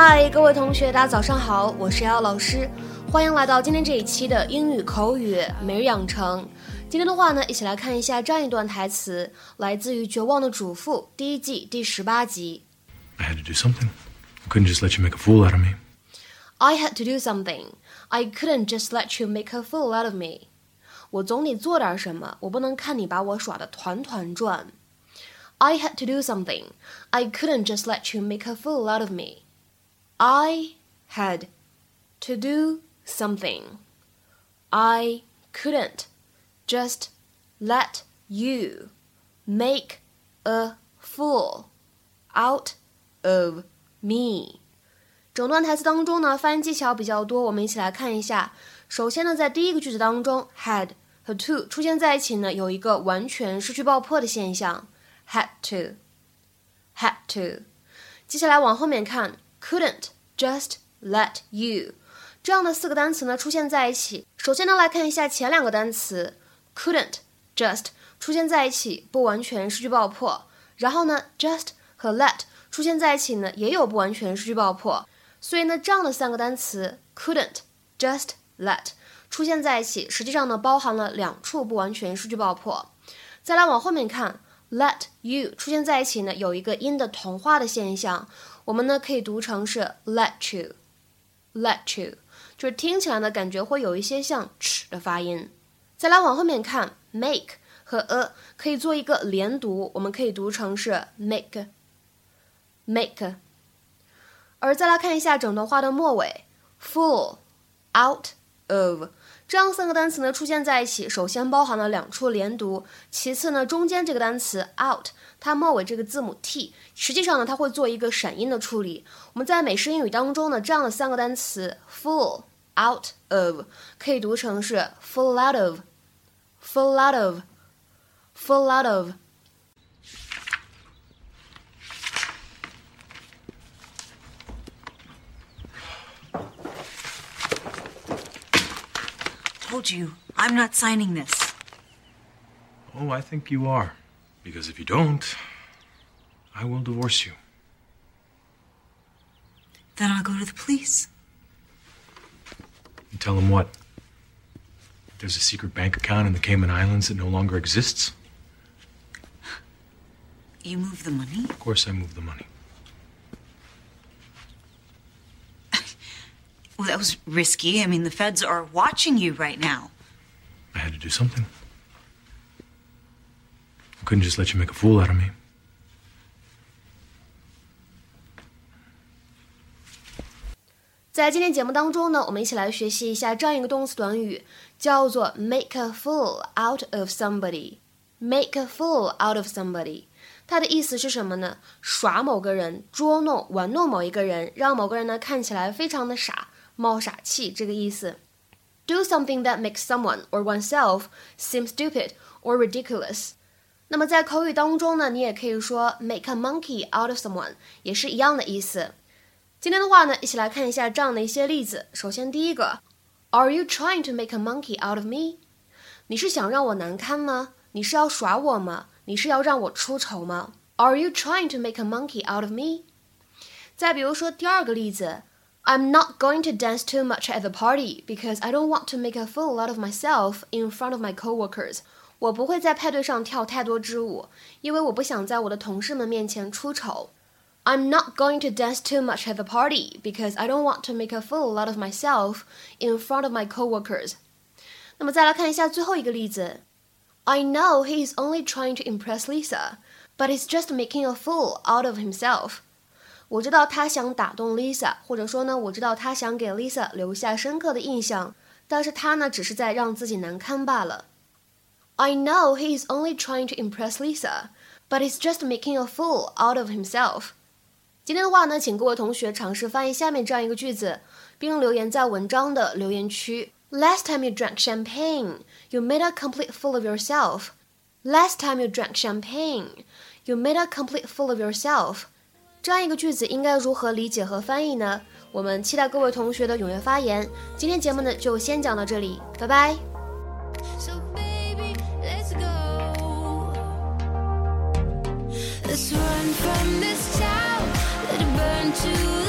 嗨，各位同学，大家早上好，我是姚老师，欢迎来到今天这一期的英语口语每日养成。今天的话呢，一起来看一下这样一段台词，来自于《绝望的主妇》第一季第十八集。I had to do something. I couldn't just let you make a fool out of me. I had to do something. I couldn't just let you make a fool out of me. 我总得做点什么，我不能看你把我耍得团团转。I had to do something. I couldn't just let you make a fool out of me. I had to do something. I couldn't just let you make a fool out of me. 整段台词当中呢，发音技巧比较多，我们一起来看一下。首先呢，在第一个句子当中，had 和 to 出现在一起呢，有一个完全失去爆破的现象，had to，had to。接下来往后面看。 Couldn't just let you 这样的四个单词呢出现在一起。首先呢来看一下前两个单词 couldn't just 出现在一起，不完全失去爆破。然后呢 just 和 let 出现在一起呢也有不完全失去爆破。所以呢这样的三个单词 couldn't just let 出现在一起，实际上呢包含了两处不完全失去爆破。再来往后面看 let you 出现在一起呢有一个音的同化的现象。我们呢可以读成是 let you，let you，就是听起来呢感觉会有一些像 ch 的发音。再来往后面看，make 和 a 可以做一个连读，我们可以读成是 make，make。而再来看一下整段话的末尾，full out of。这样三个单词呢出现在一起，首先包含了两处连读，其次呢中间这个单词 out，它末尾这个字母 t，实际上呢它会做一个闪音的处理。我们在美式英语当中呢，这样的三个单词 full out of 可以读成是 full out of，full out of，full out of。Told you, I'm not signing this. Oh, I think you are. Because if you don't, I will divorce you. Then I'll go to the police. And tell them what? There's a secret bank account in the Cayman Islands that no longer exists? You move the money? Of course I move the money. that was risky. I mean, the feds are watching you right now. I had to do something. I couldn't just let you make a fool out of me. 在今天节目当中呢，我们一起来学习一下这样一个动词短语，叫做 make a fool out of somebody。make a fool out of somebody，它的意思是什么呢？耍某个人，捉弄、玩弄某一个人，让某个人呢看起来非常的傻。 冒傻气这个意思。Do something that makes someone or oneself seem stupid or ridiculous。那么在口语当中呢，你也可以说 make a monkey out of someone，也是一样的意思。今天的话呢，一起来看一下这样的一些例子。首先第一个，Are you trying to make a monkey out of me？你是想让我难堪吗？你是要耍我吗？你是要让我出丑吗？Are you trying to make a monkey out of me？再比如说第二个例子。 I'm not going to dance too much at the party because I don't want to make a fool out of myself in front of my coworkers. 我不会在派对上跳太多支舞，因为我不想在我的同事们面前出丑。I'm not going to dance too much at the party because I don't want to make a fool out of myself in front of my coworkers. 那么再来看一下最后一个例子。I know he is only trying to impress Lisa, but he's just making a fool out of himself. 我知道他想打动 Lisa，或者说呢，我知道他想给 Lisa 留下深刻的印象，但是他呢，只是在让自己难堪罢了。I know he is only trying to impress Lisa, but he's just making a fool out of himself. 今天的话呢，请各位同学尝试翻译下面这样一个句子，并留言在文章的留言区。Last time you drank champagne, you made a complete fool of yourself. Last time you drank champagne, you made a complete fool of yourself. 这样一个句子应该如何理解和翻译呢？我们期待各位同学的踊跃发言。今天节目呢就先讲到这里，拜拜。So baby, Let's go. Let's run from this town, let it burn to